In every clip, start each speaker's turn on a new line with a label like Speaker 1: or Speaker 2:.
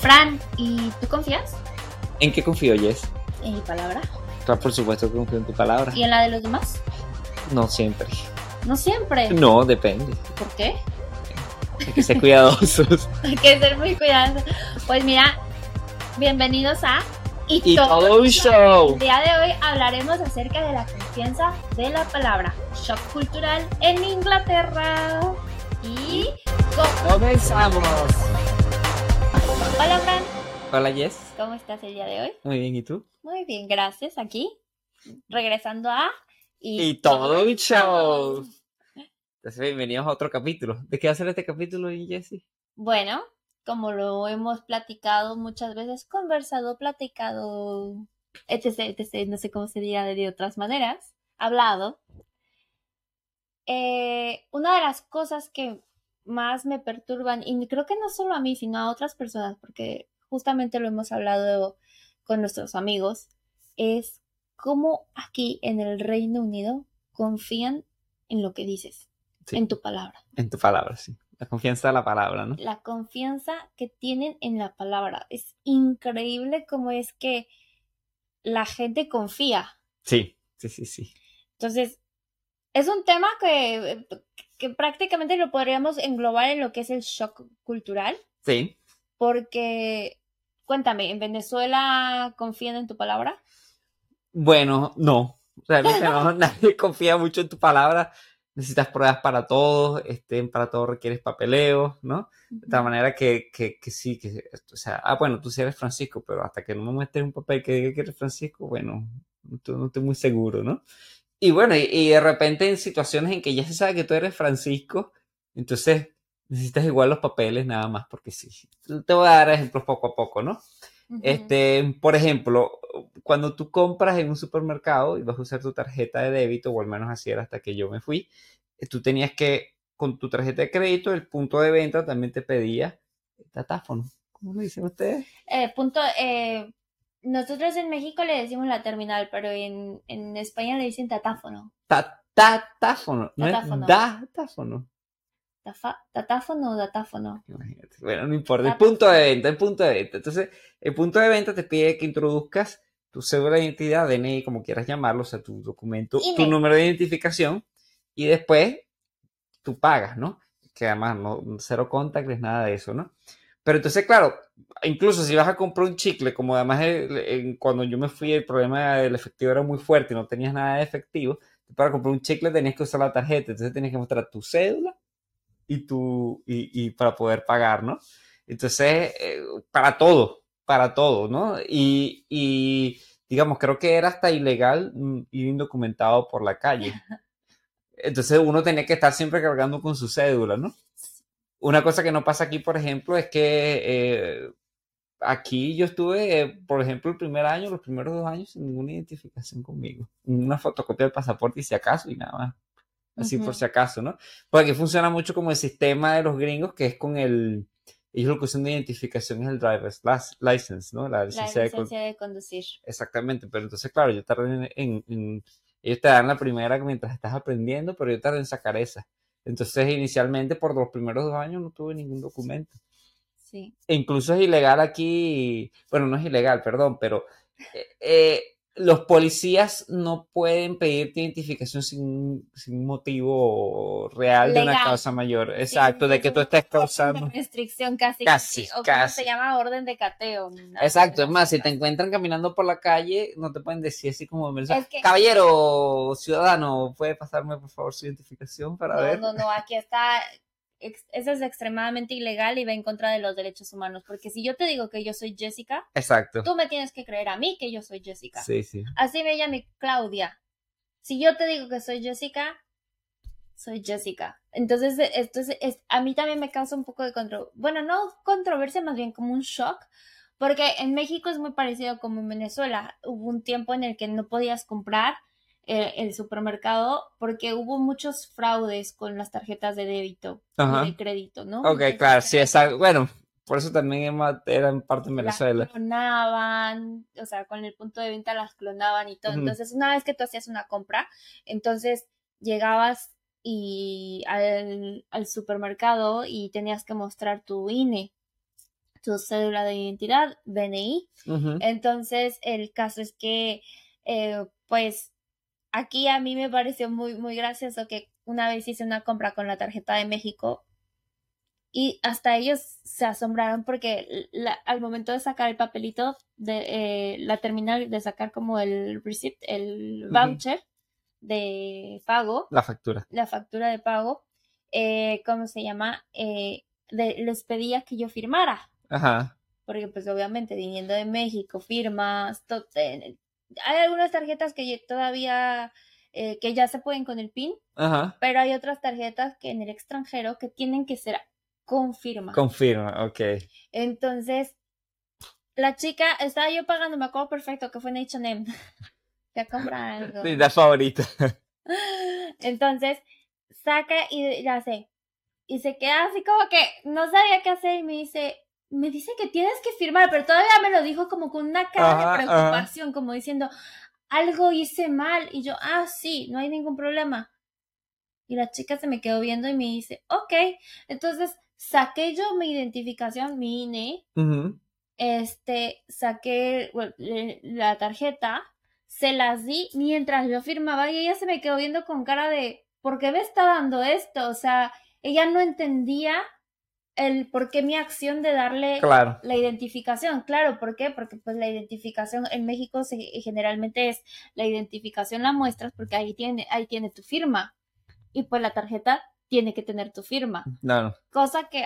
Speaker 1: Fran, ¿y tú confías
Speaker 2: ¿En qué confío, Jess?
Speaker 1: en mi palabra?
Speaker 2: Claro, por supuesto que confío en tu palabra.
Speaker 1: ¿Y en la de los demás?
Speaker 2: No siempre.
Speaker 1: No siempre.
Speaker 2: No, depende.
Speaker 1: ¿Por qué?
Speaker 2: Hay que ser cuidadosos.
Speaker 1: Hay que ser muy cuidadosos. Pues mira, bienvenidos a
Speaker 2: y todo un show.
Speaker 1: El día de hoy hablaremos acerca de la confianza de la palabra shock cultural en Inglaterra. Y co-
Speaker 2: Comenzamos.
Speaker 1: Hola Fran,
Speaker 2: Hola, Jess.
Speaker 1: ¿cómo estás el día de hoy?
Speaker 2: Muy bien, ¿y tú?
Speaker 1: Muy bien, gracias. Aquí, regresando a
Speaker 2: Y todo un show. Entonces, bienvenidos a otro capítulo. ¿De qué va a ser este capítulo, Jessie?
Speaker 1: Bueno, como lo hemos platicado muchas veces, conversado, platicado, etc, etc, no sé cómo se diga de otras maneras, hablado. Eh, una de las cosas que más me perturban, y creo que no solo a mí, sino a otras personas, porque justamente lo hemos hablado con nuestros amigos, es cómo aquí en el Reino Unido confían en lo que dices,
Speaker 2: Sí.
Speaker 1: en tu palabra
Speaker 2: En tu palabra, sí. La confianza de la palabra, ¿no?
Speaker 1: la confianza que tienen en la palabra. Es increíble cómo es que la gente confía.
Speaker 2: Sí, sí, sí, sí.
Speaker 1: Entonces, es un tema que, que prácticamente lo podríamos englobar en lo que es el shock cultural,
Speaker 2: Sí.
Speaker 1: porque, cuéntame, ¿en Venezuela confían en tu palabra?
Speaker 2: Bueno, no. Realmente no. Nadie confía mucho en tu palabra. Necesitas pruebas para todo. Este, para todo requieres papeleo, ¿no? De tal manera que, que, que sí, que, o sea, ah, bueno, tú sí eres Francisco, pero hasta que no me muestres un papel que diga que eres Francisco, bueno, tú no estoy muy seguro, ¿no? Y bueno, y, y de repente en situaciones en que ya se sabe que tú eres Francisco, entonces necesitas igual los papeles nada más, porque sí. Te voy a dar ejemplos poco a poco, ¿no? Este, por ejemplo, cuando tú compras en un supermercado y vas a usar tu tarjeta de débito, o al menos así era hasta que yo me fui, eh, tú tenías que, con tu tarjeta de crédito, el punto de venta también te pedía datáfono. ¿Cómo lo dicen ustedes?
Speaker 1: Eh, punto, eh, nosotros en México le decimos la terminal, pero en, en España le dicen tatáfono.
Speaker 2: Ta- Datáfono, no
Speaker 1: Datáfono.
Speaker 2: es datáfono.
Speaker 1: Tafa- ¿Tatáfono o datáfono?
Speaker 2: Imagínate. Bueno, no importa. El punto de venta, el punto de venta. Entonces, el punto de venta te pide que introduzcas tu cédula de identidad, DNI, como quieras llamarlo, o sea, tu documento, tu número de identificación, y después tú pagas, ¿no? Que además no, cero contactless, nada de eso, ¿no? Pero entonces, claro, incluso si vas a comprar un chicle, como además el- el- cuando yo me fui el problema del efectivo era muy fuerte y no tenías nada de efectivo, para comprar un chicle tenías que usar la tarjeta, entonces tenías que mostrar tu cédula y, tu, y, y para poder pagar, ¿no? Entonces, eh, para todo, para todo, ¿no? Y, y, digamos, creo que era hasta ilegal mm, ir indocumentado por la calle. Entonces uno tenía que estar siempre cargando con su cédula, ¿no? Una cosa que no pasa aquí, por ejemplo, es que eh, aquí yo estuve, eh, por ejemplo, el primer año, los primeros dos años, sin ninguna identificación conmigo. Una fotocopia del pasaporte y si acaso y nada más. Así por si acaso, ¿no? Porque aquí funciona mucho como el sistema de los gringos, que es con el... Ellos lo que usan de identificación es el driver's license, ¿no? La
Speaker 1: La
Speaker 2: licencia de
Speaker 1: conducir.
Speaker 2: Exactamente, pero entonces, claro, yo tardé en, en- en- Ellos te dan la primera mientras estás aprendiendo, pero yo tardé en sacar esa. Entonces, inicialmente, por los primeros dos años no tuve ningún documento.
Speaker 1: Sí.
Speaker 2: E incluso es ilegal aquí, bueno, no es ilegal, perdón, pero eh, eh, los policías no pueden pedirte identificación sin, sin motivo real de una causa mayor. Exacto,
Speaker 1: Sí,
Speaker 2: de que tú estés causando.
Speaker 1: restricción casi.
Speaker 2: Casi,
Speaker 1: o
Speaker 2: casi.
Speaker 1: se llama orden de cateo. ¿no?
Speaker 2: Exacto, es
Speaker 1: No
Speaker 2: más,
Speaker 1: sé,
Speaker 2: si te
Speaker 1: no
Speaker 2: encuentran caminando por la calle, no te pueden decir así como,
Speaker 1: Es que-
Speaker 2: caballero, ciudadano, ¿puede pasarme por favor su identificación para
Speaker 1: No,
Speaker 2: ver?
Speaker 1: no, no, aquí está. Ex- Eso es extremadamente ilegal y va en contra de los derechos humanos. Porque si yo te digo que yo soy Jessica,
Speaker 2: Exacto.
Speaker 1: tú me tienes que creer a mí que yo soy Jessica.
Speaker 2: Sí, sí.
Speaker 1: Así me llame Claudia. Si yo te digo que soy Jessica, soy Jessica. Entonces, esto es, es- a mí también me causa un poco de controversia. Bueno, no controversia, más bien como un shock. Porque en México es muy parecido como en Venezuela. Hubo un tiempo en el que no podías comprar eh, el supermercado porque hubo muchos fraudes con las tarjetas de débito
Speaker 2: Ajá.
Speaker 1: y de crédito, ¿no?
Speaker 2: Ok,
Speaker 1: Entonces,
Speaker 2: claro, sí, exacto. Bueno, por eso también era en parte en
Speaker 1: las
Speaker 2: Venezuela.
Speaker 1: clonaban, o sea, con el punto de venta las clonaban y todo. Entonces, una vez que tú hacías una compra, entonces llegabas y al, al supermercado y tenías que mostrar tu INE. tu cédula de identidad, DNI. Entonces, el caso es que, eh, pues, aquí a mí me pareció muy, muy gracioso que una vez hice una compra con la tarjeta de México y hasta ellos se asombraron porque al momento de sacar el papelito de eh, la terminal de sacar como el receipt, el voucher de pago.
Speaker 2: La factura.
Speaker 1: La factura de pago. Eh, ¿Cómo se llama? Eh, les pedía que yo firmara.
Speaker 2: Ajá.
Speaker 1: Porque pues obviamente viniendo de México, firmas, hay algunas tarjetas que todavía que ya se pueden con el PIN,
Speaker 2: Ajá.
Speaker 1: pero hay otras tarjetas que en el extranjero que tienen que ser confirma.
Speaker 2: Confirma, ok.
Speaker 1: Entonces, la chica, estaba yo pagando, me acuerdo perfecto que fue en H&M. Ya compra algo.
Speaker 2: Mi la favorita.
Speaker 1: Entonces, saca y ya sé. Y se queda así como que no sabía qué hacer y me dice, me dice que tienes que firmar, pero todavía me lo dijo como con una cara de preocupación, como diciendo, algo hice mal. Y yo, ah, sí, no hay ningún problema. Y la chica se me quedó viendo y me dice, ok. Entonces saqué yo mi identificación, mi INE, este, saqué la tarjeta, se las di mientras yo firmaba y ella se me quedó viendo con cara de, ¿por qué me está dando esto? O sea, ella no entendía el por qué mi acción de darle la identificación. Claro, ¿por qué? Porque pues la identificación en México generalmente es la identificación la muestras porque ahí tiene, ahí tiene tu firma. Y pues la tarjeta tiene que tener tu firma.
Speaker 2: Claro.
Speaker 1: Cosa que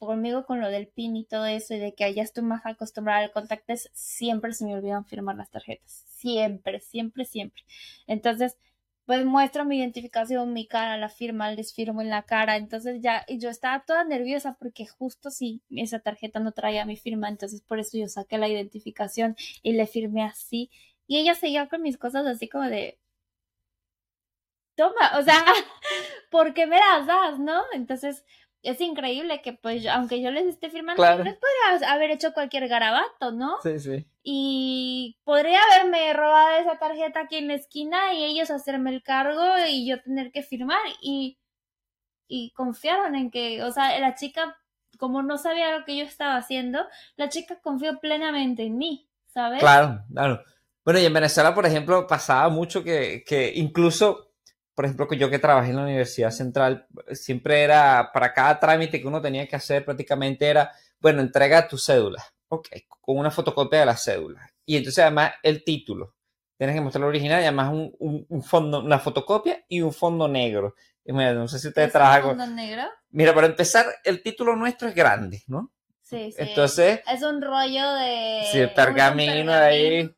Speaker 1: conmigo con lo del PIN y todo eso y de que ya estoy más acostumbrada al contacto, siempre se me olvidan firmar las tarjetas. Siempre, siempre, siempre. Entonces, pues muestro mi identificación, mi cara, la firma, les firmo en la cara. Entonces ya, y yo estaba toda nerviosa porque justo si esa tarjeta no traía mi firma, entonces por eso yo saqué la identificación y le firmé así. Y ella seguía con mis cosas así como de, toma, o sea, ¿por qué me las das, no? Entonces, es increíble que, pues, aunque yo les esté firmando, claro. les podría haber hecho cualquier garabato, ¿no?
Speaker 2: Sí, sí.
Speaker 1: Y podría haberme robado esa tarjeta aquí en la esquina y ellos hacerme el cargo y yo tener que firmar. Y, y confiaron en que, o sea, la chica, como no sabía lo que yo estaba haciendo, la chica confió plenamente en mí, ¿sabes?
Speaker 2: Claro, claro. Bueno, y en Venezuela, por ejemplo, pasaba mucho que, que incluso por ejemplo, que yo que trabajé en la Universidad Central, siempre era, para cada trámite que uno tenía que hacer, prácticamente era, bueno, entrega tu cédula, ok, con una fotocopia de la cédula. Y entonces además el título, tienes que mostrar el original y además un, un, fondo, una fotocopia y un fondo negro. no sé si ustedes trabajan.
Speaker 1: ¿Un fondo negro?
Speaker 2: Mira, para empezar, el título nuestro es grande, ¿no?
Speaker 1: Sí, sí.
Speaker 2: Entonces.
Speaker 1: Es un rollo de.
Speaker 2: Sí, pergamino ahí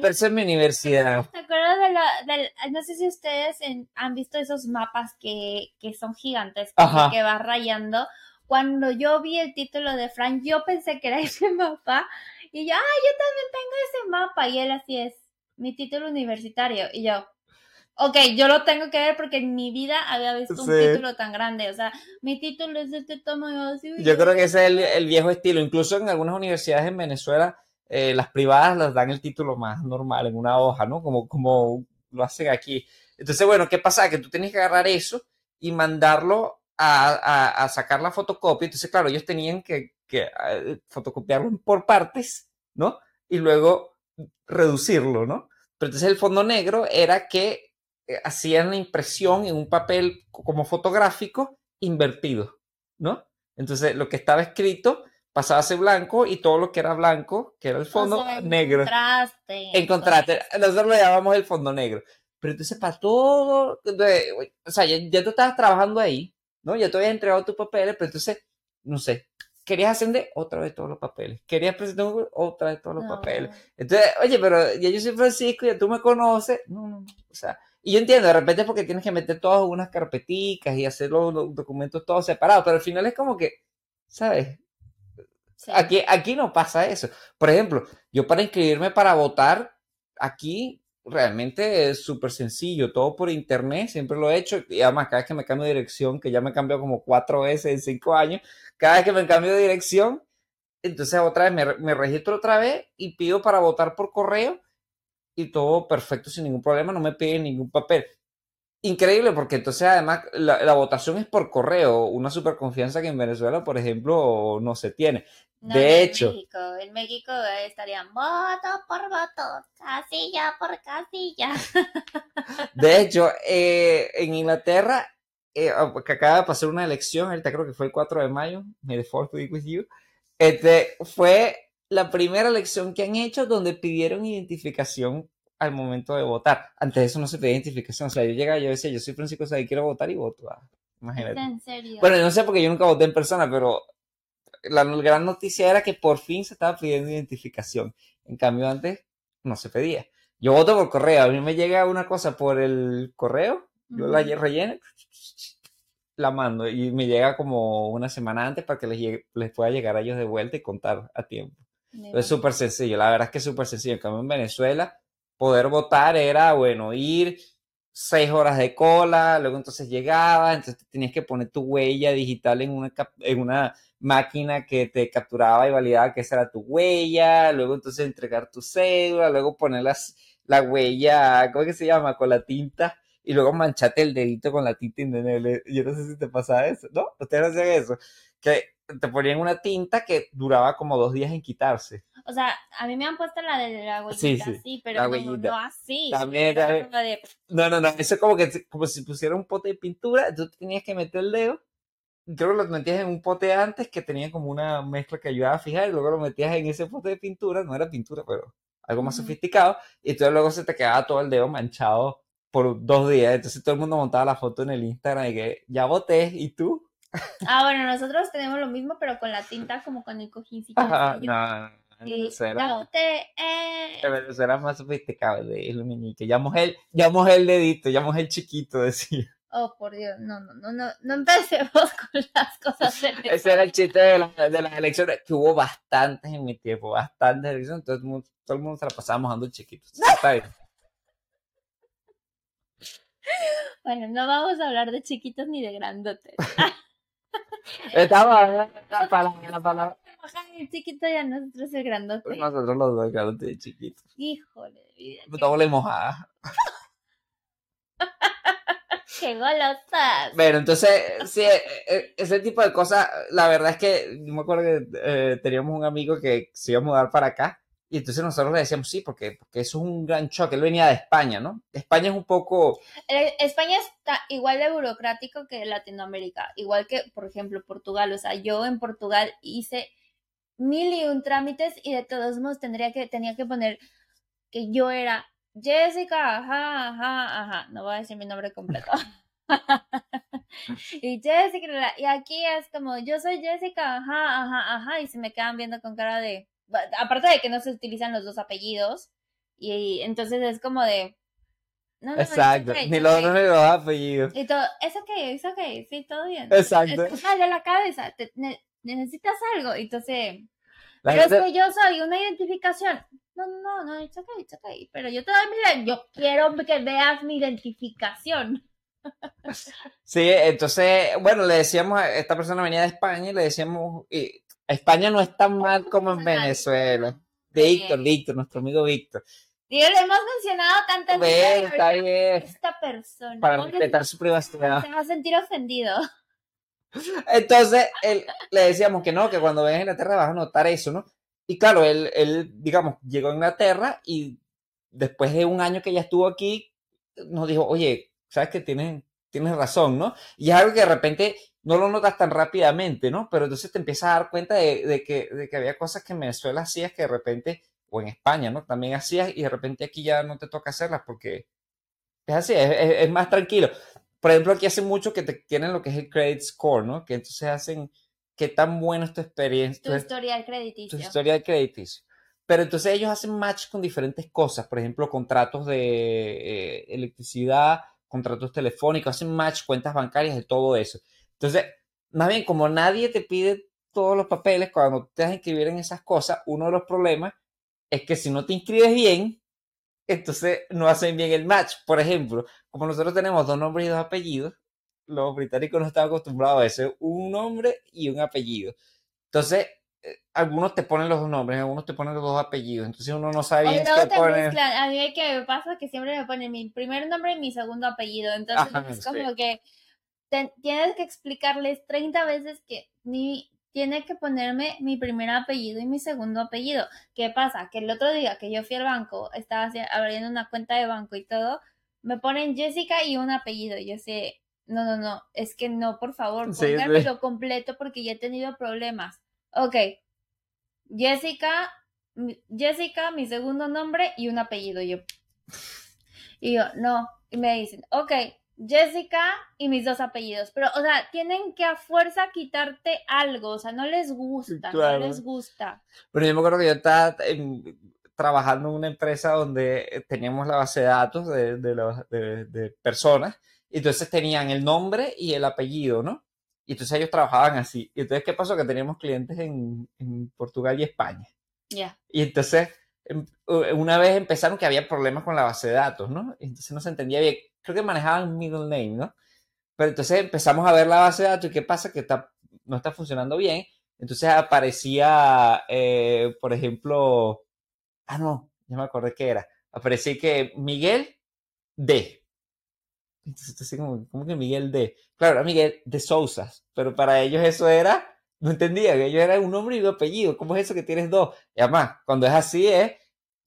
Speaker 2: pero es mi universidad.
Speaker 1: ¿Te acuerdas de la, no sé si ustedes han visto esos mapas que, son gigantes, que, va rayando? Cuando yo vi el título de Frank, yo pensé que era ese mapa, y yo, ah, yo también tengo ese mapa, y él así es, mi título universitario, y yo, ok, yo lo tengo que ver porque en mi vida había visto un título tan grande. O sea, mi título es de este tamaño así.
Speaker 2: Yo creo que ese es el, el, viejo estilo. Incluso en algunas universidades en Venezuela eh, las privadas las dan el título más normal en una hoja, ¿no? Como, como lo hacen aquí. Entonces, bueno, ¿qué pasa? Que tú tienes que agarrar eso y mandarlo a, a, sacar la fotocopia. Entonces, claro, ellos tenían que, que eh, fotocopiarlo por partes, ¿no? Y luego reducirlo, ¿no? Pero entonces el fondo negro era que eh, hacían la impresión en un papel como fotográfico invertido, ¿no? Entonces, lo que estaba escrito pasaba a ser blanco y todo lo que era blanco, que era el fondo negro.
Speaker 1: Contraste.
Speaker 2: En contraste. Nosotros lo llamamos el fondo negro. Pero entonces para todo, o sea, ya, tú estabas trabajando ahí, ¿no? Ya te habías entregado tus papeles, pero entonces, no sé, querías ascender otra vez todos los papeles, querías presentar otra vez todos los papeles. Entonces, oye, pero ya yo soy Francisco, ya tú me conoces, no, no, o sea, y yo entiendo, de repente es porque tienes que meter todas unas carpeticas y hacer los documentos todos separados, pero al final es como que, ¿sabes? Aquí, aquí no pasa eso. Por ejemplo, yo para inscribirme para votar, aquí realmente es súper sencillo, todo por internet, siempre lo he hecho, y además cada vez que me cambio de dirección, que ya me he cambiado como cuatro veces en cinco años, cada vez que me cambio de dirección, entonces otra vez me, me registro otra vez y pido para votar por correo y todo perfecto sin ningún problema, no me piden ningún papel. Increíble porque entonces además la, la votación es por correo, una super confianza que en Venezuela, por ejemplo, no se tiene.
Speaker 1: No,
Speaker 2: de
Speaker 1: en
Speaker 2: hecho,
Speaker 1: México, en México estarían voto por voto, casilla por casilla.
Speaker 2: de hecho, eh, en Inglaterra, eh, que acaba de pasar una elección, ahorita creo que fue el 4 de mayo, may the fourth be with you, este, fue la primera elección que han hecho donde pidieron identificación al momento de votar. Antes de eso no se pedía identificación. O sea, yo llegaba y yo decía, yo soy Francisco Sáenz, quiero votar y voto. Ah, imagínate.
Speaker 1: ¿En serio?
Speaker 2: Bueno, yo no sé porque yo nunca voté en persona, pero la gran noticia era que por fin se estaba pidiendo identificación. En cambio, antes no se pedía. Yo voto por correo. A mí me llega una cosa por el correo, yo la
Speaker 1: Ujú.
Speaker 2: relleno, la mando y me llega como una semana antes para que les, llegue- les pueda llegar a ellos de vuelta y contar a tiempo. Es súper sencillo, la verdad es que es súper sencillo. En cambio, en Venezuela, poder votar era, bueno, ir seis horas de cola, luego entonces llegabas, entonces tenías que poner tu huella digital en una, máquina que te capturaba y validaba que esa era tu huella, luego entonces entregar tu cédula, luego poner las, la huella, ¿cómo que se llama? Con la tinta y luego manchate el dedito con la tinta indeleble. Yo no sé si te pasaba eso, ¿no? Ustedes no hacían eso. Que te ponían una tinta que duraba como dos días en quitarse.
Speaker 1: O sea, a mí me han puesto la de la huellita,
Speaker 2: Sí,
Speaker 1: sí,
Speaker 2: sí,
Speaker 1: pero
Speaker 2: la
Speaker 1: no, no así.
Speaker 2: También,
Speaker 1: Era
Speaker 2: también.
Speaker 1: de-
Speaker 2: No, no, no, eso es como que como si pusiera un pote de pintura, tú tenías que meter el dedo, creo que lo metías en un pote antes que tenía como una mezcla que ayudaba a fijar y luego lo metías en ese pote de pintura, no era pintura, pero algo más
Speaker 1: Ujú.
Speaker 2: sofisticado, y entonces luego se te quedaba todo el dedo manchado por dos días, entonces todo el mundo montaba la foto en el Instagram y que ya voté, ¿y tú?
Speaker 1: Ah, bueno, nosotros tenemos lo mismo, pero con la tinta, como con el cojincito.
Speaker 2: Ajá, no, no, es más sofisticado, de- ya mojé el, dedito, mojé el chiquito, decía.
Speaker 1: Oh, por Dios, no, no, no, no, no empecemos con las cosas de
Speaker 2: Ese era el chiste de, la- de las elecciones, que hubo bastantes en mi tiempo, bastantes elecciones, todo el mundo, todo el mundo se la pasaba mojando chiquitos. Está bien.
Speaker 1: Bueno, no vamos a hablar de chiquitos ni de grandotes.
Speaker 2: Estaba la palabra, la palabra.
Speaker 1: El chiquito ya nosotros el grandote.
Speaker 2: Nosotros los dos, de chiquitos.
Speaker 1: Híjole de vida.
Speaker 2: Me doble mojada.
Speaker 1: Qué golosas.
Speaker 2: Bueno, entonces, sí, eh, eh, ese tipo de cosas, la verdad es que yo me acuerdo que eh, teníamos un amigo que se iba a mudar para acá y entonces nosotros le decíamos sí, porque, porque eso es un gran choque. Él venía de España, ¿no? España es un poco,
Speaker 1: Eh, España está igual de burocrático que Latinoamérica, igual que, por ejemplo, Portugal. O sea, yo en Portugal hice mil y un trámites y de todos modos tendría que, tenía que poner que yo era Jessica, ajá, ajá, ajá. No voy a decir mi nombre completo. y Jessica, y aquí es como, yo soy Jessica, ajá, ajá, ajá, y se me quedan viendo con cara de, aparte de que no se utilizan los dos apellidos, y entonces es como de, no, no,
Speaker 2: exacto,
Speaker 1: okay,
Speaker 2: ni los
Speaker 1: okay.
Speaker 2: dos ni los apellidos.
Speaker 1: Y todo, es ok, es ok, sí, todo bien.
Speaker 2: Exacto.
Speaker 1: Es de la cabeza, te- ne- necesitas algo. Y Entonces,
Speaker 2: La
Speaker 1: pero es
Speaker 2: gente-
Speaker 1: que yo soy una identificación. No, no, no, it's ok, it's ok. Pero yo te doy mi, yo quiero que veas mi identificación.
Speaker 2: Sí, entonces, bueno, le decíamos, esta persona venía de España y le decíamos, y España no es tan mal como en Venezuela. Víctor, Víctor, nuestro amigo Víctor.
Speaker 1: Y lo hemos mencionado tantas
Speaker 2: Ve,
Speaker 1: veces.
Speaker 2: está bien,
Speaker 1: Esta persona
Speaker 2: para respetar su privacidad.
Speaker 1: se va a sentir ofendido.
Speaker 2: Entonces, él, le decíamos que no, que cuando vengas a Inglaterra vas a notar eso, ¿no? Y claro, él, él, digamos, llegó a Inglaterra y después de un año que ya estuvo aquí, nos dijo, oye, sabes que tienes, tienes razón, ¿no? Y es algo que de repente no lo notas tan rápidamente, ¿no? Pero entonces te empiezas a dar cuenta de, de que, de que había cosas que en Venezuela hacías que de repente, o en España, ¿no? También hacías y de repente aquí ya no te toca hacerlas porque es así, es, es- es más tranquilo. Por ejemplo, aquí hace mucho que te tienen lo que es el credit score, ¿no? Que entonces hacen qué tan buena es tu experiencia,
Speaker 1: Tu
Speaker 2: tu,
Speaker 1: historial
Speaker 2: tu
Speaker 1: crediticio.
Speaker 2: historia de crediticio. Pero entonces ellos hacen match con diferentes cosas, por ejemplo, contratos de eh, electricidad, contratos telefónicos, hacen match, cuentas bancarias, de todo eso. Entonces, más bien, como nadie te pide todos los papeles cuando te vas a inscribir en esas cosas, uno de los problemas es que si no te inscribes bien, entonces no hacen bien el match. Por ejemplo, como nosotros tenemos dos nombres y dos apellidos, los británicos no están acostumbrados a eso, un nombre y un apellido. Entonces, eh, algunos te ponen los dos nombres, algunos te ponen los dos apellidos, entonces uno no sabe bien qué
Speaker 1: mezclan. A mí que me pasa que siempre me ponen mi primer nombre y mi segundo apellido. Entonces
Speaker 2: Ajá,
Speaker 1: es
Speaker 2: sí.
Speaker 1: como que te- tienes que explicarles 30 veces que mi, tiene que ponerme mi primer apellido y mi segundo apellido. ¿Qué pasa? Que el otro día que yo fui al banco, estaba abriendo una cuenta de banco y todo, me ponen Jessica y un apellido. Y yo sé, no, no, no, es que no, por favor,
Speaker 2: Sí, sí.
Speaker 1: pónganmelo completo porque ya he tenido problemas. Ok, Jessica, Jessica, mi segundo nombre y un apellido. Y yo, y yo, no. Y me dicen, ok, Jessica y mis dos apellidos. Pero, o sea, tienen que a fuerza quitarte algo. O sea, no les gusta,
Speaker 2: Claro.
Speaker 1: no les gusta.
Speaker 2: Pero yo me acuerdo que yo estaba trabajando en una empresa donde eh, teníamos la base de datos de, de, los- de- de personas, y entonces tenían el nombre y el apellido, ¿no? Y entonces ellos trabajaban así. Y entonces, ¿qué pasó? Que teníamos clientes en, en Portugal y España.
Speaker 1: Ya.
Speaker 2: Y entonces, em- una vez empezaron que había problemas con la base de datos, ¿no? Y entonces no se entendía bien. Creo que manejaban middle name, ¿no? Pero entonces empezamos a ver la base de datos y qué pasa que está, no está funcionando bien. Entonces aparecía, eh, por ejemplo, ah, no, ya me acordé que era. Aparecía que Miguel D. Entonces, como, ¿cómo que Miguel D? Claro, era Miguel de Sousas, pero para ellos eso era, no entendía, que ellos eran un nombre y un apellido. ¿Cómo es eso que tienes dos? Y además, cuando es así, es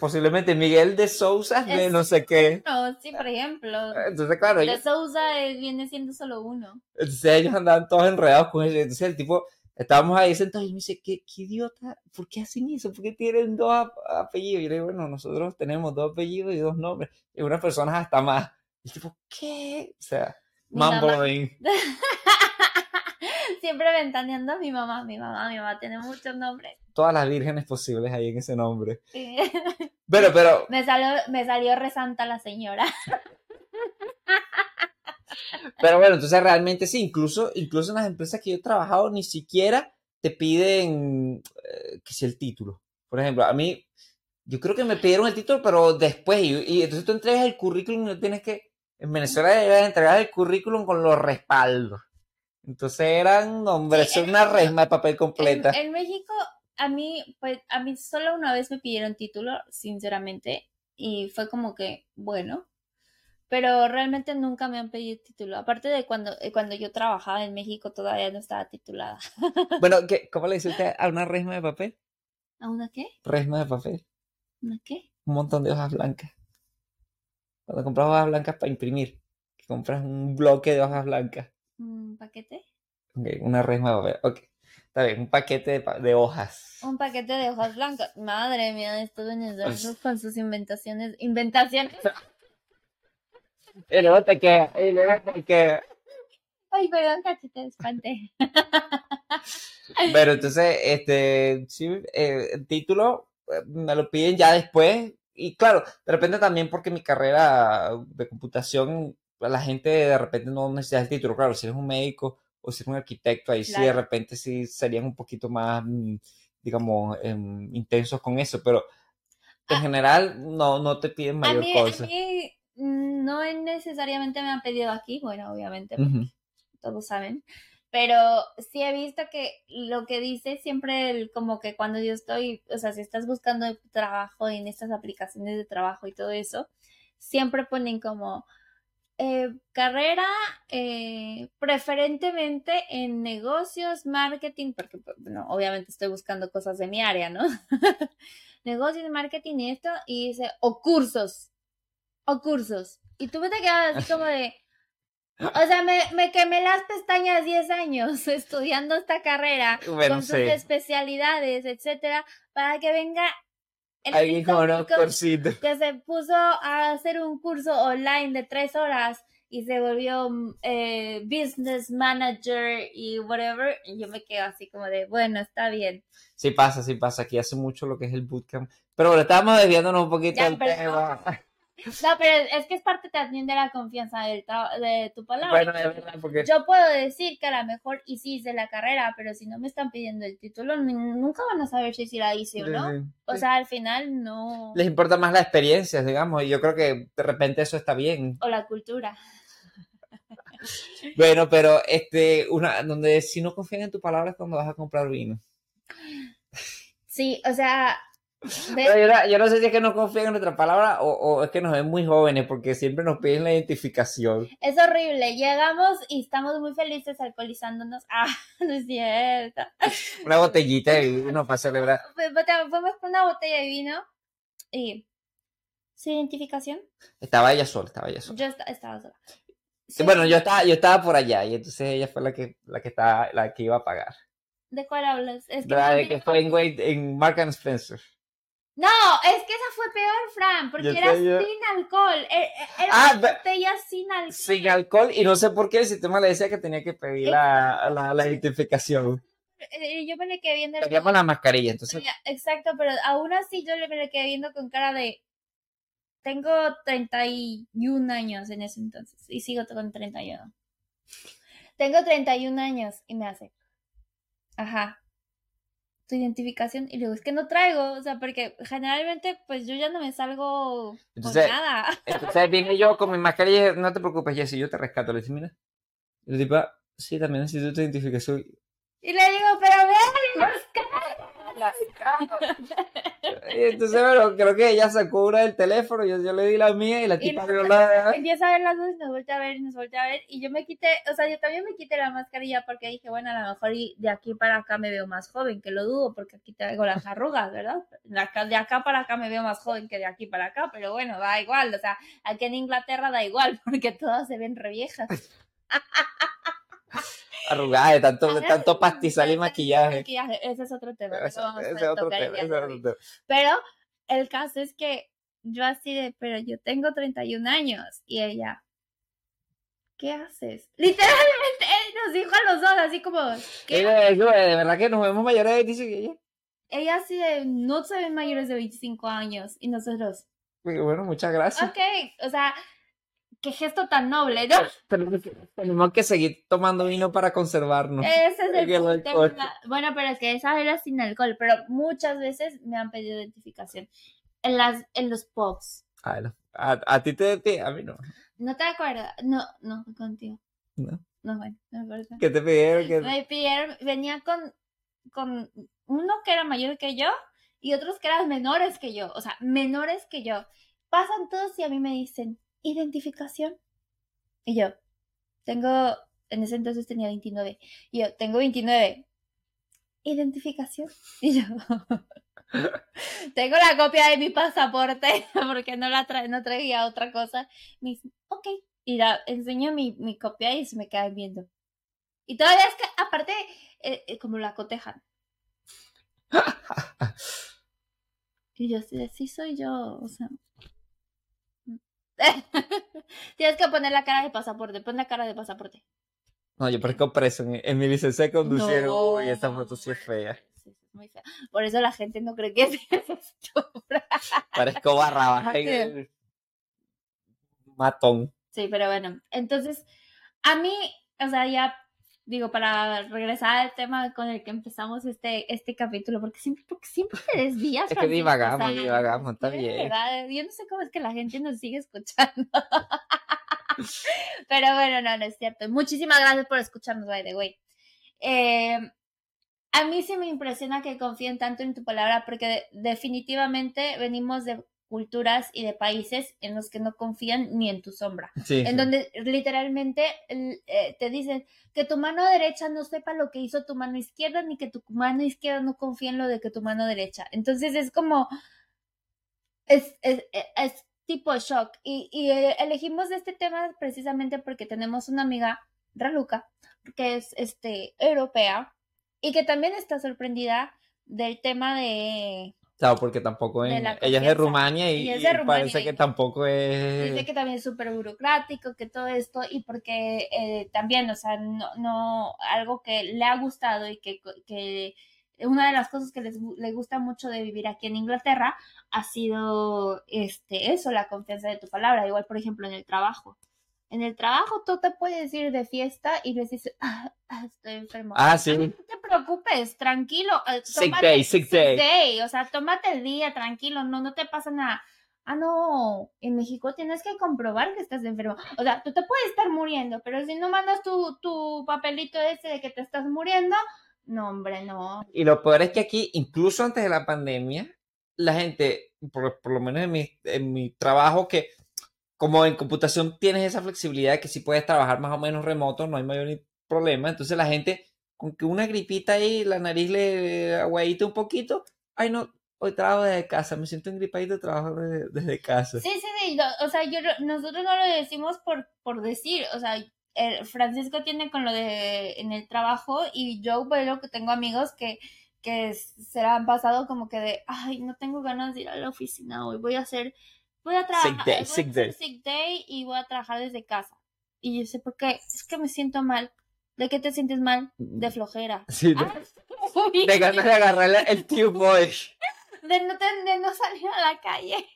Speaker 2: posiblemente Miguel de Sousas de
Speaker 1: Es-
Speaker 2: no sé qué.
Speaker 1: No, sí, por ejemplo.
Speaker 2: Entonces, claro,
Speaker 1: De
Speaker 2: ellos,
Speaker 1: Sousa eh, viene siendo solo uno.
Speaker 2: entonces ellos andaban todos enredados con eso. Entonces el tipo, estábamos ahí sentados y me dice, ¿qué, qué idiota? ¿Por qué hacen eso? ¿Por qué tienen dos ap- apellidos? Y le digo, bueno, nosotros tenemos dos apellidos y dos nombres. Y unas personas hasta más. Y el tipo, ¿qué? O sea, mumbling.
Speaker 1: Siempre ventaneando a mi mamá. Mi mamá, mi mamá tiene muchos nombres.
Speaker 2: Todas las vírgenes posibles ahí en ese nombre.
Speaker 1: Sí.
Speaker 2: Pero, pero,
Speaker 1: me, salió, me salió resanta la señora.
Speaker 2: pero bueno, entonces realmente sí, incluso, incluso en las empresas que yo he trabajado ni siquiera te piden eh, que sea el título. Por ejemplo, a mí, yo creo que me pidieron el título, pero después, y, y entonces tú entregas el currículum y no tienes que, en Venezuela debes entregar el currículum con los respaldos. Entonces eran, hombre,
Speaker 1: Sí,
Speaker 2: es
Speaker 1: en-
Speaker 2: una resma de papel completa.
Speaker 1: en México, a mí, pues, a mí solo una vez me pidieron título, sinceramente, y fue como que, bueno, pero realmente nunca me han pedido título. Aparte de cuando, eh, cuando yo trabajaba en México, todavía no estaba titulada.
Speaker 2: Bueno, ¿qué, ¿cómo le dice usted a una resma de papel?
Speaker 1: ¿A una qué?
Speaker 2: Resma de papel.
Speaker 1: ¿Una qué?
Speaker 2: un montón de hojas blancas. Cuando compras hojas blancas para imprimir, que compras un bloque de hojas blancas.
Speaker 1: ¿Un paquete?
Speaker 2: Ok, una resma de papel. Ok, está bien, un paquete de, pa- de hojas.
Speaker 1: Un paquete de hojas blancas. Madre mía, estos venezolanos con sus inventaciones. Inventaciones.
Speaker 2: Y luego te queda, y luego te queda.
Speaker 1: Ay, perdón, cachete, espanté.
Speaker 2: Pero entonces, este, sí, eh, el título eh, me lo piden ya después. Y claro, de repente también porque mi carrera de computación, la gente de repente no necesita el título. Claro, si eres un médico o si eres un arquitecto, ahí sí de
Speaker 1: Claro.
Speaker 2: repente sí serían un poquito más, mm, digamos, em, intensos con eso. Pero en
Speaker 1: Ah.
Speaker 2: general no, no te piden
Speaker 1: A
Speaker 2: mayor
Speaker 1: mí, a
Speaker 2: cosa.
Speaker 1: mí mm, no es necesariamente me han pedido aquí, bueno, obviamente,
Speaker 2: Ujú.
Speaker 1: todos saben, pero sí he visto que lo que dice siempre, el- como que cuando yo estoy, o sea, si estás buscando trabajo en estas aplicaciones de trabajo y todo eso, siempre ponen como eh, carrera eh, preferentemente en negocios, marketing, porque pues, bueno, obviamente estoy buscando cosas de mi área, ¿no? negocios, marketing y esto, y dice, o cursos, o cursos. Y tú te quedas así como de, o sea, me, me quemé las pestañas 10 años estudiando esta carrera
Speaker 2: Bueno,
Speaker 1: con sus
Speaker 2: sí.
Speaker 1: especialidades, etcétera, para que venga el
Speaker 2: Alguien con unos cursitos.
Speaker 1: que se puso a hacer un curso online de tres horas y se volvió eh, business manager y whatever, y yo me quedo así como de, bueno, está bien.
Speaker 2: Sí pasa, sí pasa. Aquí hace mucho lo que es el bootcamp. Pero bueno, estábamos desviándonos un poquito del tema.
Speaker 1: No, pero es que es parte también de la confianza del de tu palabra.
Speaker 2: Bueno, es verdad, porque
Speaker 1: Yo puedo decir que a lo mejor y sí hice la carrera, pero si no me están pidiendo el título, nunca van a saber si sí la hice o no.
Speaker 2: Sí,
Speaker 1: O sea, al final no.
Speaker 2: les importa más la experiencia, digamos, y yo creo que de repente eso está bien.
Speaker 1: O la cultura.
Speaker 2: Bueno, pero este, una, donde si no confían en tu palabra es cuando vas a comprar vino.
Speaker 1: Sí, o sea,
Speaker 2: Yo, no- yo no sé si es que no confían en nuestra palabra o, o es que nos ven muy jóvenes porque siempre nos piden la identificación.
Speaker 1: es horrible. Llegamos y estamos muy felices alcoholizándonos. Ah, no es cierto.
Speaker 2: Una botellita de vino para celebrar.
Speaker 1: Fu- fu- Fuimos por una botella de vino y su identificación.
Speaker 2: Estaba ella sola, estaba ella sola.
Speaker 1: Yo esta- estaba sola.
Speaker 2: Sí, Bueno, yo estaba, yo estaba por allá y entonces ella fue la que, la que estaba, la que iba a pagar.
Speaker 1: ¿De cuál hablas? Es que
Speaker 2: La de que fue en, en Mark and Spencer.
Speaker 1: No, es que esa fue peor, Fran, porque era
Speaker 2: yo-
Speaker 1: sin alcohol. e- e- Era
Speaker 2: Ah,
Speaker 1: una botella sin alcohol.
Speaker 2: Sin alcohol y no sé por qué el sistema le decía que tenía que pedir la, la, la identificación.
Speaker 1: Eh, Yo me le quedé viendo.
Speaker 2: Teníamos la mascarilla, entonces
Speaker 1: Exacto, pero aún así yo le me le quedé viendo con cara de. Tengo 31 años en ese entonces y sigo con 31. Tengo 31 años y me hace. Ajá. Tu identificación y le digo, es que no traigo, o sea, porque generalmente pues yo ya no me salgo
Speaker 2: Entonces-
Speaker 1: con nada.
Speaker 2: Entonces viene yo con mi mascarilla dije, no te preocupes, Jessy, yo te rescato. Le dice, mira. Y el tipo, "Ah, sí, también necesito tu identificación.
Speaker 1: Y le digo, pero vean mi
Speaker 2: Y entonces, bueno, creo que ella sacó una del teléfono, yo, yo le di la mía y la tipa no la...
Speaker 1: Empieza a ver las dos y nos voltea a ver y nos voltea a ver. Y yo me quité, o sea, yo también me quité la mascarilla porque dije, bueno, a lo mejor y de aquí para acá me veo más joven, que lo dudo porque aquí traigo las arrugas, ¿verdad? De acá, para acá me veo más joven que de aquí para acá, pero bueno, da igual, o sea, aquí en Inglaterra da igual porque todas se ven re viejas.
Speaker 2: Arrugada de tanto,
Speaker 1: Ajá,
Speaker 2: tanto pastizal y maquillaje.
Speaker 1: Maquillaje, Ese es otro tema.
Speaker 2: Ese otro ese otro.
Speaker 1: Pero el caso es que yo así de, pero yo tengo 31 años. Y ella, ¿qué haces? Literalmente, él nos dijo a los dos, así como, ¿qué?
Speaker 2: Ella, de verdad que nos vemos mayores de 25 y ella.
Speaker 1: Ella así de, no se ven mayores de 25 años. Y nosotros,
Speaker 2: Bueno, muchas gracias.
Speaker 1: ok, o sea, qué gesto tan noble, ¿no?
Speaker 2: Tenemos que, tenemos que seguir tomando vino para conservarnos.
Speaker 1: Ese es el
Speaker 2: el.
Speaker 1: ¿verdad? Bueno, pero es que esa era sin alcohol, pero muchas veces me han pedido identificación. En, las, en los pubs.
Speaker 2: Ah, no. A, a ti te, te- a mí no.
Speaker 1: ¿No te acuerdas? No, no, contigo.
Speaker 2: No.
Speaker 1: No, bueno, no importa.
Speaker 2: ¿Qué te pidieron? que
Speaker 1: Me pidieron, venía con, con uno que era mayor que yo y otros que eran menores que yo, o sea, menores que yo. Pasan todos y a mí me dicen, identificación. Y yo, tengo, en ese entonces tenía 29. Y yo, tengo 29. Identificación. Y yo, tengo la copia de mi pasaporte porque no la tra no traía otra cosa. Me dicen, ok. Y la enseño mi, mi copia y se me quedan viendo. Y todavía es que, aparte, eh, eh, como la cotejan. Y yo de, sí soy yo, o sea. Tienes que poner la cara de pasaporte, pon la cara de pasaporte.
Speaker 2: No, yo parezco preso en, en mi licencia de conducir.
Speaker 1: No.
Speaker 2: Uy, esa foto sí es fea.
Speaker 1: Sí, sí, es muy fea. Por eso la gente no cree que es.
Speaker 2: Parezco ahí,
Speaker 1: Sí.
Speaker 2: Matón.
Speaker 1: Sí, pero bueno, entonces, a mí, o sea, ya digo, para regresar al tema con el que empezamos este, este capítulo, porque siempre, porque siempre te desvías.
Speaker 2: Es que divagamos,
Speaker 1: o sea,
Speaker 2: divagamos, está bien.
Speaker 1: verdad, Yo no sé cómo es que la gente nos sigue escuchando. pero bueno, no, no es cierto. Muchísimas gracias por escucharnos, by the way. Eh, a mí sí me impresiona que confíen tanto en tu palabra, porque de- definitivamente venimos de culturas y de países en los que no confían ni en tu sombra
Speaker 2: Sí,
Speaker 1: en
Speaker 2: sí.
Speaker 1: donde literalmente eh, te dicen que tu mano derecha no sepa lo que hizo tu mano izquierda, ni que tu mano izquierda no confíe en lo de que tu mano derecha. Entonces es como, es, es, es tipo shock. Y, y eh, elegimos este tema precisamente porque tenemos una amiga, Raluca, que es este, europea y que también está sorprendida del tema de...
Speaker 2: Claro, porque tampoco
Speaker 1: la
Speaker 2: ella es de. Rumania y,
Speaker 1: es
Speaker 2: parece que tampoco es...
Speaker 1: Dice que también es súper burocrático, que todo esto, y porque eh, también, o sea, no, no, algo que le ha gustado y que, que una de las cosas que les gu- le gusta mucho de vivir aquí en Inglaterra ha sido este, eso, la confianza de tu palabra. Igual, por ejemplo, en el trabajo. En el trabajo tú te puedes ir de fiesta y les dices, ah, ah, estoy enfermo.
Speaker 2: Ah, sí.
Speaker 1: No te preocupes, tranquilo. eh,
Speaker 2: Sick
Speaker 1: tómate-
Speaker 2: day, sick day.
Speaker 1: O sea, tómate el día, tranquilo, no, no te pasa nada. Ah, no, en México tienes que comprobar que estás enfermo. O sea, tú te puedes estar muriendo, pero si no mandas tu, tu papelito ese de que te estás muriendo, No, hombre, no.
Speaker 2: Y lo peor es que aquí, incluso antes de la pandemia, la gente, por, por lo menos en mi, en mi trabajo, que como en computación tienes esa flexibilidad de que si puedes trabajar más o menos remoto, no hay mayor problema. Entonces la gente, con que una gripita ahí, la nariz le aguadita un poquito, ay no, hoy trabajo desde casa, me siento engripadito, trabajo desde, desde casa.
Speaker 1: Sí, sí, sí, lo- o sea, yo, nosotros no lo decimos por, por decir, o sea, el Francisco tiene con lo de en el trabajo y yo veo que tengo amigos que, que se han pasado como que de, ay, no tengo ganas de ir a la oficina hoy, voy a hacer, voy a trabajar,
Speaker 2: day, sick day.
Speaker 1: sick day y voy a trabajar desde casa. Y yo sé por qué, es que me siento mal. ¿De qué te sientes mal? De flojera.
Speaker 2: Sí, de,
Speaker 1: Ah,
Speaker 2: de ganas de agarrarle el tube boy.
Speaker 1: de no, de no salir a la calle.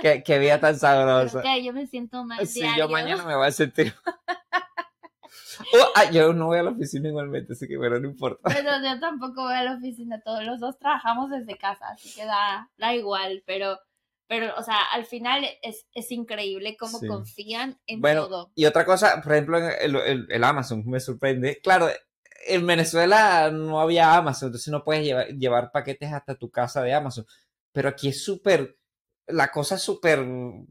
Speaker 2: Qué, qué vida tan sabrosa.
Speaker 1: que yo me siento mal
Speaker 2: Sí,
Speaker 1: diario.
Speaker 2: yo mañana me voy a sentir. Oh, ah, yo no voy a la oficina igualmente, así que bueno, no importa.
Speaker 1: Pero yo tampoco voy a la oficina, todos los dos trabajamos desde casa, así que da, da igual, pero, pero, o sea, al final es, es increíble cómo
Speaker 2: Sí.
Speaker 1: confían en
Speaker 2: Bueno,
Speaker 1: todo.
Speaker 2: y otra cosa, por ejemplo, el- el Amazon me sorprende. Claro, en Venezuela no había Amazon, entonces no puedes llevar, llevar paquetes hasta tu casa de Amazon. Pero aquí es súper, la cosa es súper, en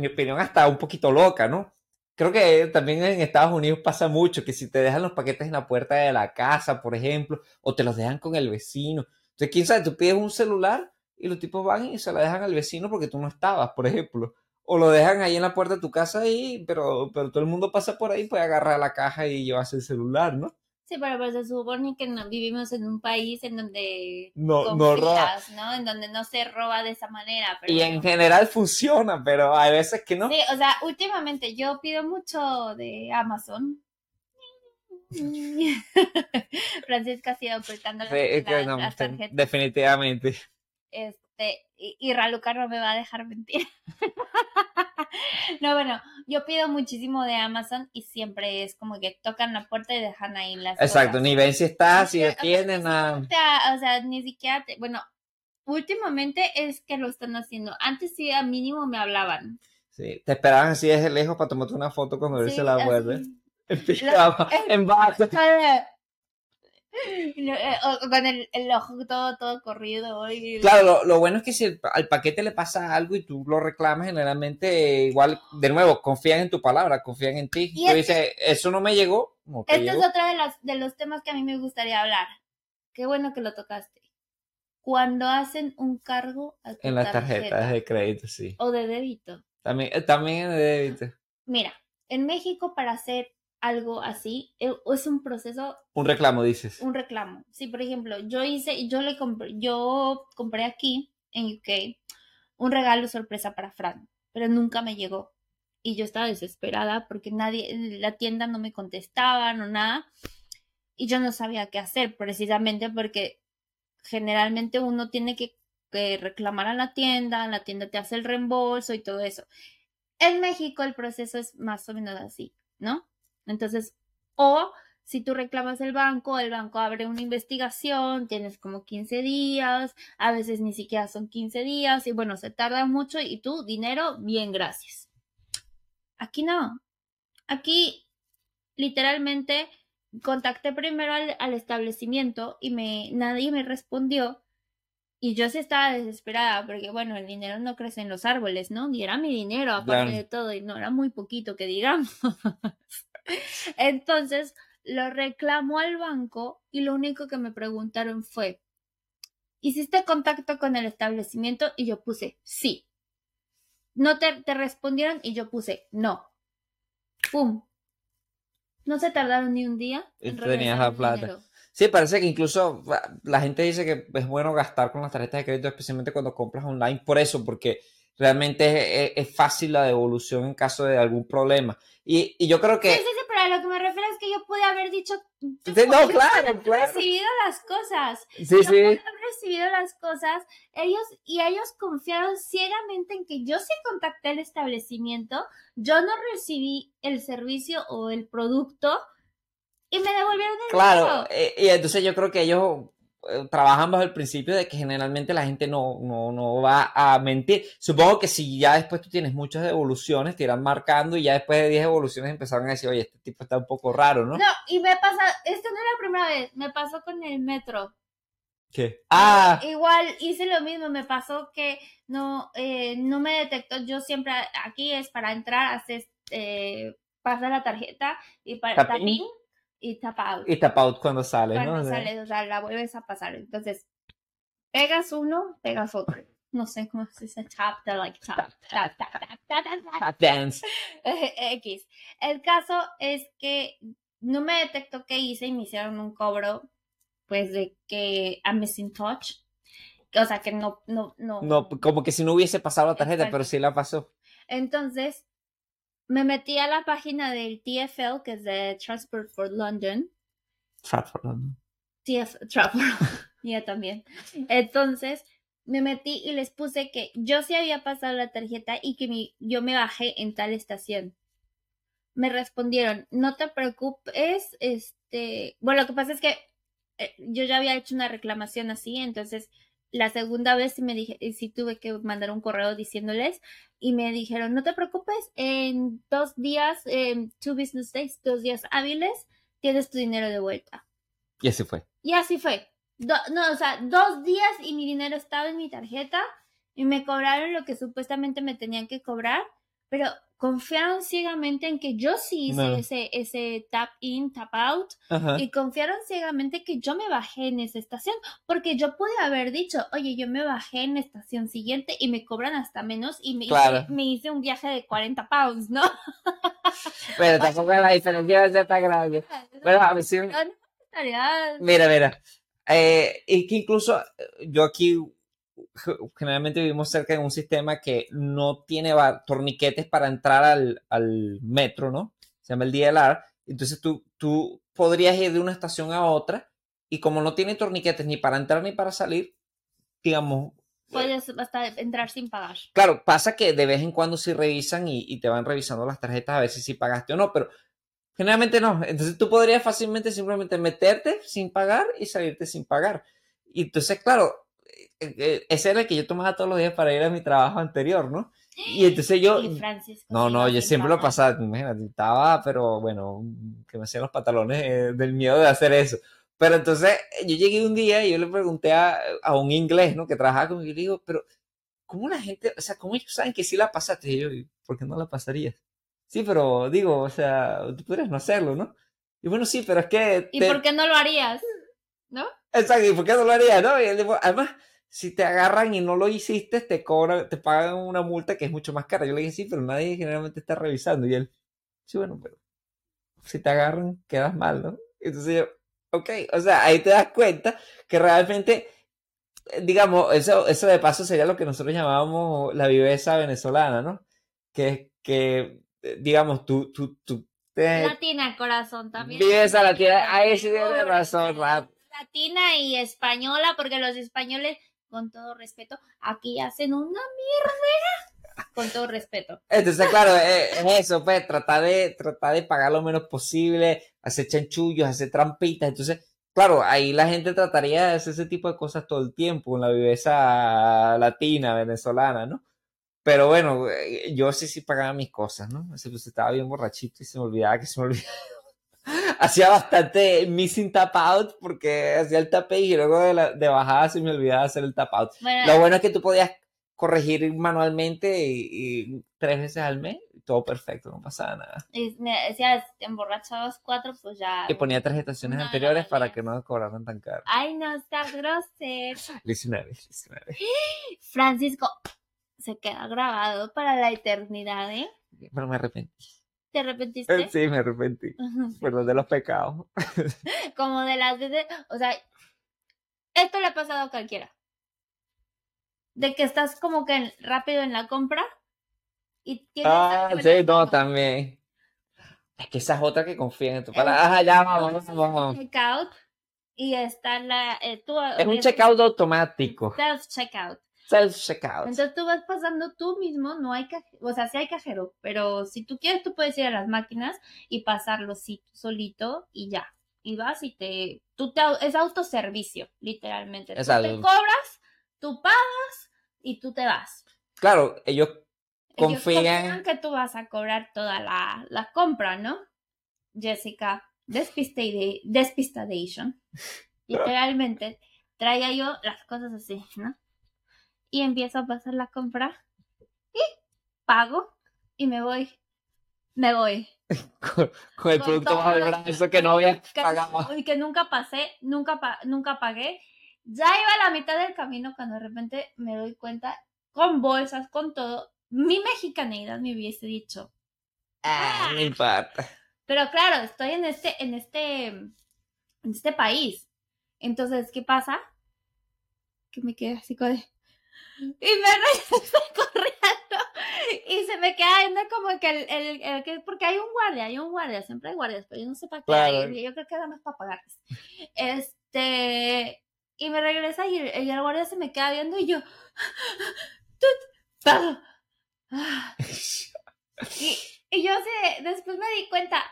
Speaker 2: mi opinión, hasta un poquito loca, ¿no? Creo que también en Estados Unidos pasa mucho, que si te dejan los paquetes en la puerta de la casa, por ejemplo, o te los dejan con el vecino. Entonces, quién sabe, tú pides un celular y los tipos van y se la dejan al vecino porque tú no estabas, por ejemplo. O lo dejan ahí en la puerta de tu casa ahí, pero, pero todo el mundo pasa por ahí, puede agarrar la caja y llevarse el celular, ¿no?
Speaker 1: Sí, pero pues se supone que no vivimos en un país en donde
Speaker 2: No, no roba.
Speaker 1: ¿no? En donde no se roba de esa manera. Pero
Speaker 2: Y
Speaker 1: bueno.
Speaker 2: en general funciona, pero hay veces que no.
Speaker 1: Sí, o sea, últimamente yo pido mucho de Amazon. Francisca ha sido ocultando las,
Speaker 2: Sí, es que
Speaker 1: las-
Speaker 2: no,
Speaker 1: las tarjetas.
Speaker 2: definitivamente.
Speaker 1: Este, y, y Raluca no me va a dejar mentir. no, bueno, yo pido muchísimo de Amazon y siempre es como que tocan la puerta y dejan ahí las
Speaker 2: Exacto,
Speaker 1: cosas.
Speaker 2: ni ven si está, si
Speaker 1: O sea,
Speaker 2: tienen
Speaker 1: ni
Speaker 2: nada.
Speaker 1: siquiera- O sea, ni siquiera, te- bueno, últimamente es que lo están haciendo. Antes sí, a mínimo me hablaban.
Speaker 2: Sí, te esperaban así desde lejos para tomarte una foto cuando él
Speaker 1: Sí,
Speaker 2: se la vuelve. En pijama, en base.
Speaker 1: Eh, o- con el, el ojo todo, todo corrido. Y,
Speaker 2: Claro, lo, lo bueno es que si el- al paquete le pasa algo y tú lo reclamas, generalmente igual, de nuevo, confían en tu palabra, confían en ti.
Speaker 1: Y
Speaker 2: Tú
Speaker 1: es
Speaker 2: dices, eso no me llegó, no te
Speaker 1: Este
Speaker 2: llegó.
Speaker 1: es otro de, las, de los temas que a mí me gustaría hablar. Qué bueno que lo tocaste. Cuando hacen un cargo a tu
Speaker 2: En las
Speaker 1: tarjeta
Speaker 2: tarjetas de crédito, sí.
Speaker 1: o de débito.
Speaker 2: También, eh, también el débito.
Speaker 1: Mira, en México para hacer algo así eh, es un proceso,
Speaker 2: Un reclamo, dices.
Speaker 1: un reclamo. Si por ejemplo yo hice, yo le compré, yo compré aquí en UK un regalo sorpresa para Fran, pero nunca me llegó. Y yo estaba desesperada porque nadie, la tienda no me contestaba, no nada. Y yo no sabía qué hacer, precisamente porque generalmente uno tiene que, que reclamar a la tienda, la tienda te hace el reembolso y todo eso. En México el proceso es más o menos así, ¿no? Entonces, o si tú reclamas el banco, el banco abre una investigación, tienes como 15 días, a veces ni siquiera son 15 días y bueno, se tarda mucho y tú, dinero, bien, gracias. Aquí no. Aquí, literalmente, contacté primero al, al establecimiento y me, nadie me respondió. Y yo sí estaba desesperada porque, bueno, el dinero no crece en los árboles, ¿no? Y era mi dinero, aparte de todo, y no era muy poquito que digamos. Entonces, lo reclamó al banco y lo único que me preguntaron fue, ¿hiciste contacto con el establecimiento? Y yo puse, sí. No te, te respondieron y yo puse, no. ¡Pum! No se tardaron ni un día. En
Speaker 2: tenías la plata.
Speaker 1: dinero.
Speaker 2: Sí, parece que incluso ah, la gente dice que es bueno gastar con las tarjetas de crédito, especialmente cuando compras online, por eso, porque realmente es, es- es fácil la devolución en caso de algún problema. Y, y yo creo
Speaker 1: Sí,
Speaker 2: que...
Speaker 1: sí, sí, pero a lo que me refiero es que yo pude haber dicho. yo
Speaker 2: Sí, no, claro, claro.
Speaker 1: recibido las cosas.
Speaker 2: Sí,
Speaker 1: Yo
Speaker 2: sí.
Speaker 1: pude haber recibido las cosas. Ellos, y ellos confiaron ciegamente en que yo sí contacté el establecimiento, yo no recibí el servicio o el producto y me devolvieron el
Speaker 2: Claro,
Speaker 1: dinero.
Speaker 2: eh, y entonces yo creo que ellos trabajan bajo el principio de que generalmente la gente no, no, no va a mentir. Supongo que si ya después tú tienes muchas evoluciones, te irán marcando y ya después de 10 evoluciones empezaron a decir, oye, este tipo está un poco raro, ¿no?
Speaker 1: No, y me pasa, esta no es la primera vez, me pasó con el metro.
Speaker 2: ¿Qué? Ah,
Speaker 1: Igual hice lo mismo, me pasó que no, eh, no me detectó, yo siempre, aquí es para entrar, haces, eh, pasa la tarjeta y para
Speaker 2: Tap
Speaker 1: tap
Speaker 2: in.
Speaker 1: in y tap out.
Speaker 2: y tap out cuando sale,
Speaker 1: cuando
Speaker 2: ¿no? O sea,
Speaker 1: sales, o sea, la vuelves a pasar. Entonces, pegas uno, pegas otro. No sé cómo se dice tap, de like tap, tap, tap, tap, tap, tap, tap.
Speaker 2: dance.
Speaker 1: X. El caso es que no me detectó qué hice y me hicieron un cobro, pues, de que I'm missing touch. O sea, que no, no, no.
Speaker 2: No, como que si no hubiese pasado la tarjeta, pero sí la pasó.
Speaker 1: Entonces, me metí a la página del TFL, que es de Transport for London.
Speaker 2: Stratford, ¿no?
Speaker 1: TF Travel. ya también. Entonces, me metí y les puse que yo sí había pasado la tarjeta y que mi, yo me bajé en tal estación. Me respondieron, no te preocupes, este, bueno, lo que pasa es que eh, yo ya había hecho una reclamación así, entonces la segunda vez sí me dije, eh, sí tuve que mandar un correo diciéndoles y me dijeron, no te preocupes, en dos días, en two business days, dos días hábiles, tienes tu dinero de vuelta.
Speaker 2: Y así fue.
Speaker 1: Y así fue. Do- no, o sea, dos días y mi dinero estaba en mi tarjeta y me cobraron lo que supuestamente me tenían que cobrar, pero confiaron ciegamente en que yo sí hice
Speaker 2: No.
Speaker 1: ese, ese tap in, tap out
Speaker 2: Ajá.
Speaker 1: y confiaron ciegamente que yo me bajé en esa estación, porque yo pude haber dicho, oye, yo me bajé en la estación siguiente y me cobran hasta menos y me,
Speaker 2: Claro.
Speaker 1: hice, me hice un viaje de 40 pounds, ¿no?
Speaker 2: Pero tampoco la diferencia ser tan grande. Bueno, a mí sí Mira, mira. Eh, y que incluso eh, yo aquí generalmente vivimos cerca de un sistema que no tiene torniquetes para entrar al, al metro, ¿no? Se llama el DLR. Entonces tú, tú podrías ir de una estación a otra y como no tiene torniquetes ni para entrar ni para salir, digamos,
Speaker 1: Puedes hasta entrar sin pagar.
Speaker 2: Claro, pasa que de vez en cuando sí revisan y, y te van revisando las tarjetas a ver si sí pagaste o no, pero generalmente no. Entonces tú podrías fácilmente simplemente meterte sin pagar y salirte sin pagar. Y entonces, claro, eh, eh, ese era el que yo tomaba todos los días para ir a mi trabajo anterior, ¿no? Y entonces yo...
Speaker 1: Y Francisco
Speaker 2: No, no, yo siempre lo pasaba, imagínate, estaba, pero bueno, que me hacían los pantalones eh, del miedo de hacer eso. Pero entonces eh, yo llegué un día y yo le pregunté a, a un inglés, ¿no? Que trabajaba conmigo y le digo, pero ¿cómo la gente, o sea, cómo ellos saben que sí la pasaste? Y yo, "¿Y ¿por qué no la pasarías? Sí, pero digo, o sea, tú podrías no hacerlo, ¿no? Y bueno, sí, pero es que...
Speaker 1: ¿Y
Speaker 2: te-
Speaker 1: por qué no lo harías? ¿No?
Speaker 2: Exacto, ¿y por qué no lo haría, no? Y él dijo, además, si te agarran y no lo hiciste, te cobran, te pagan una multa que es mucho más cara. Yo le dije, sí, pero nadie generalmente está revisando. Y él, sí, bueno, pero si te agarran, quedas mal, ¿no? Entonces yo, ok, o sea, ahí te das cuenta que realmente, eh, digamos, eso, eso de paso sería lo que nosotros llamábamos la viveza venezolana, ¿no? Que, que eh, digamos, tú, tú, tú te
Speaker 1: Latina, corazón, también.
Speaker 2: vives a la tierra, ahí sí tienes razón, Rap.
Speaker 1: Latina y española, porque los españoles, con todo respeto, aquí hacen una mierda. Con todo respeto.
Speaker 2: Entonces, claro, eh, es eso, pues, tratar de, tratar de pagar lo menos posible, hacer chanchullos, hacer trampitas. Entonces, claro, ahí la gente trataría de hacer ese tipo de cosas todo el tiempo, con la viveza latina, venezolana, ¿no? Pero bueno, eh, yo sí sí pagaba mis cosas, ¿no? Pues estaba bien borrachito y se me olvidaba que se me olvidaba. Hacía bastante missing tap out porque hacía el tape y luego de, la, de bajada se me olvidaba hacer el tap out.
Speaker 1: Bueno,
Speaker 2: Lo bueno es que tú podías corregir manualmente y, y tres veces al mes, todo perfecto, no pasaba nada.
Speaker 1: y me decías, te emborrachabas cuatro, pues ya.
Speaker 2: Y ponía tres estaciones
Speaker 1: No, no
Speaker 2: anteriores para que no cobraran tan caro.
Speaker 1: Ay, no estás grosero.
Speaker 2: 19, 19.
Speaker 1: Francisco, se queda grabado para la eternidad, ¿eh?
Speaker 2: Pero me arrepentí.
Speaker 1: ¿Te arrepentiste?
Speaker 2: Sí, me arrepentí. Perdón de los pecados.
Speaker 1: Como de las veces, o sea, esto le ha pasado a cualquiera. De que estás como que rápido en la compra y tienes
Speaker 2: Ah, sí, no, también. Es que esa es otra que confía en tu palabra. Ajá, ya, vamos, vamos.
Speaker 1: checkout y está la eh, tú
Speaker 2: Es un checkout automático.
Speaker 1: self checkout
Speaker 2: Self-checkout.
Speaker 1: entonces tú vas pasando tú mismo no hay cajero o sea sí hay cajero pero si tú quieres tú puedes ir a las máquinas y pasarlo sí, solito y ya y vas y te, tú te, es autoservicio, literalmente. Tú
Speaker 2: Exacto.
Speaker 1: te cobras, tú pagas y tú te vas.
Speaker 2: Claro, ellos
Speaker 1: Ellos
Speaker 2: confían.
Speaker 1: que tú vas a cobrar toda la, la compra, ¿no? Jessica, despistade- despistadation. Literalmente, traía yo las cosas así, ¿no? Y empiezo a pasar la compra y pago y me voy. Me voy.
Speaker 2: con, con el
Speaker 1: Con
Speaker 2: producto bajo el brazo que no había
Speaker 1: que,
Speaker 2: pagado.
Speaker 1: y que nunca pasé, nunca, pa- nunca pagué. Ya iba a la mitad del camino cuando de repente me doy cuenta, con bolsas, con todo, mi mexicaneidad me hubiese dicho.
Speaker 2: Ah, no importa.
Speaker 1: Pero claro, estoy en este, en este, en este país. Entonces, ¿qué pasa? Que me quedé así con... Y me regresé corriendo. Y se me queda viendo como que el, el, el que... Porque hay un guardia, hay un guardia, siempre hay guardias, pero yo no sé para qué
Speaker 2: Claro.
Speaker 1: hay. Yo creo que nada más para pagarles. Este... Y me regresa y el, y el guardia se me queda viendo y yo... Ah. Y, y yo sé, después me di cuenta,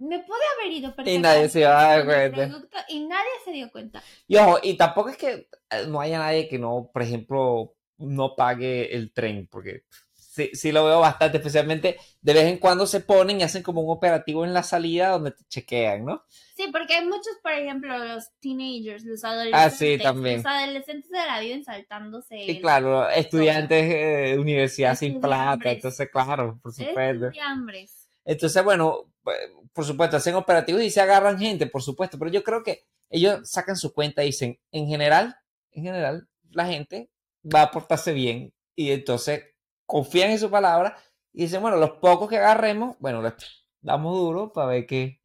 Speaker 1: me pude haber ido
Speaker 2: Y nadie se iba a dar cuenta.
Speaker 1: producto y nadie se dio cuenta.
Speaker 2: Y ojo, y tampoco es que eh, no haya nadie que no, por ejemplo, no pague el tren, porque sí, sí lo veo bastante, especialmente de vez en cuando se ponen y hacen como un operativo en la salida donde te chequean, ¿no?
Speaker 1: Sí, porque hay muchos, por ejemplo, los teenagers, los adolescentes.
Speaker 2: Ah, sí, también.
Speaker 1: Los adolescentes se la viven saltándose.
Speaker 2: Y claro, estudiantes de universidad sin plata, entonces claro, por supuesto.
Speaker 1: Estudiambres.
Speaker 2: Entonces, bueno, eh, por supuesto, hacen operativos y se agarran gente, por supuesto, pero yo creo que ellos sacan su cuenta y dicen, en general, en general, la gente va a portarse bien y entonces confían en su palabra y dicen, bueno, los pocos que agarremos, bueno, les damos duro para ver que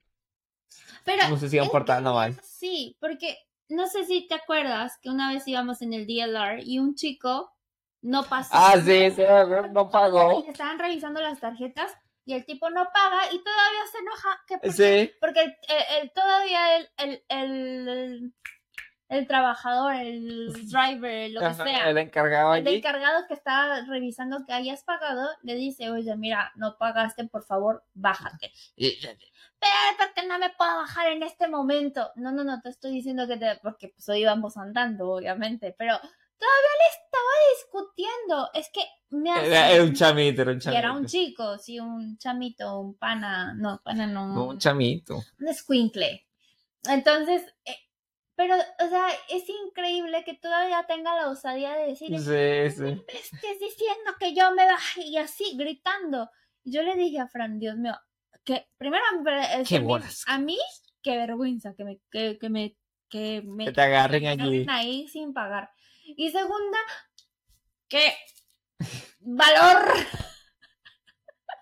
Speaker 1: Pero
Speaker 2: no se sigan portando mal.
Speaker 1: Sí, porque no sé si te acuerdas que una vez íbamos en el DLR y un chico no pasó.
Speaker 2: Ah, sí, sí, no pagó.
Speaker 1: Y estaban revisando las tarjetas y el tipo no paga y todavía se enoja. Que porque,
Speaker 2: Sí,
Speaker 1: porque el, el- el- todavía el, el, trabajador, el driver, lo que
Speaker 2: ajá,
Speaker 1: sea,
Speaker 2: el encargado
Speaker 1: el encargado que estaba revisando que hayas pagado, le dice, oye, mira, no pagaste, por favor, bájate. Pero ¿por qué no me puedo bajar en este momento? No, no, no, te estoy diciendo que te... Porque pues hoy íbamos andando, obviamente, pero todavía le estaba discutiendo. Es que me.
Speaker 2: Era, era un chamito, era un
Speaker 1: Y
Speaker 2: chamito.
Speaker 1: era un chico, sí, un chamito, un pana, no, pana no,
Speaker 2: No, un chamito.
Speaker 1: un escuincle. Entonces, eh, pero, o sea, es increíble que todavía tenga la osadía de decir,
Speaker 2: Sí,
Speaker 1: "No
Speaker 2: sí.
Speaker 1: me estés diciendo que yo me bajé y así, gritando. Y yo le dije a Fran, Dios mío, que primero a mí,
Speaker 2: Qué
Speaker 1: a mí-
Speaker 2: bolas.
Speaker 1: a mí, qué vergüenza que me, que, que me, que me
Speaker 2: Que te agarren
Speaker 1: me
Speaker 2: allí.
Speaker 1: agarren ahí sin pagar. Y segunda, que valor.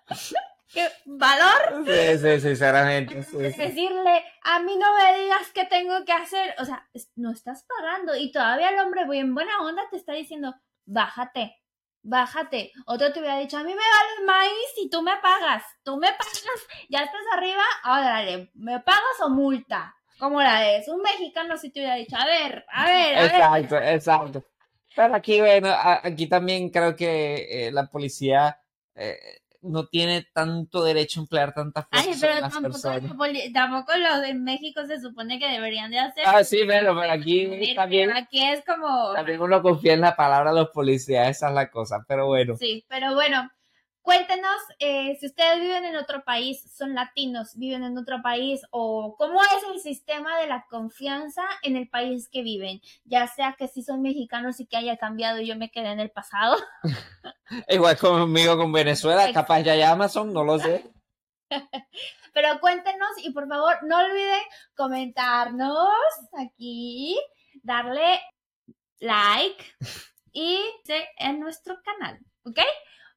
Speaker 1: que valor
Speaker 2: Sí, sí, sinceramente. sí, sí.
Speaker 1: decirle, a mí no me digas qué tengo que hacer. O sea, no estás pagando. Y todavía el hombre, muy en buena onda, te está diciendo, bájate, bájate. Otro te hubiera dicho, a mí me vale maíz y tú me pagas. Tú me pagas, ya estás arriba, órale, ¿me pagas o multa? ¿Cómo la es? Un mexicano sí te hubiera dicho, a ver, a ver, a ver.
Speaker 2: Exacto, exacto. Pero aquí, bueno, aquí también creo que eh, la policía eh, no tiene tanto derecho a emplear tanta fuerza
Speaker 1: Ay, pero
Speaker 2: las
Speaker 1: tampoco, poli- tampoco los de México se supone que deberían de hacer.
Speaker 2: Ah, sí, pero, pero aquí
Speaker 1: Pero
Speaker 2: también,
Speaker 1: Aquí es como...
Speaker 2: también uno confía en la palabra de los policías, esa es la cosa. Pero bueno,
Speaker 1: Sí, pero bueno, cuéntenos eh, si ustedes viven en otro país, son latinos, viven en otro país o cómo es el sistema de la confianza en el país que viven, ya sea que si son mexicanos y que haya cambiado y yo me quedé en el pasado.
Speaker 2: igual conmigo con Venezuela, capaz ya hay Amazon, no lo sé.
Speaker 1: Pero cuéntenos y por favor no olviden comentarnos aquí, darle like y en nuestro canal, ¿ok?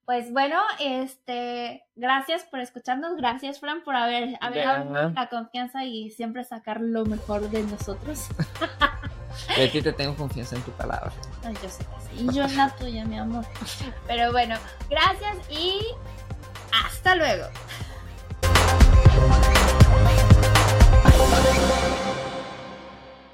Speaker 1: Pues bueno, este, gracias por escucharnos, gracias Fran por haber, dado la confianza y siempre sacar lo mejor de nosotros.
Speaker 2: Yo aquí te tengo confianza en tu palabra.
Speaker 1: Ay, yo sé que sí. Y yo en la tuya, mi amor. Pero bueno, gracias y hasta luego.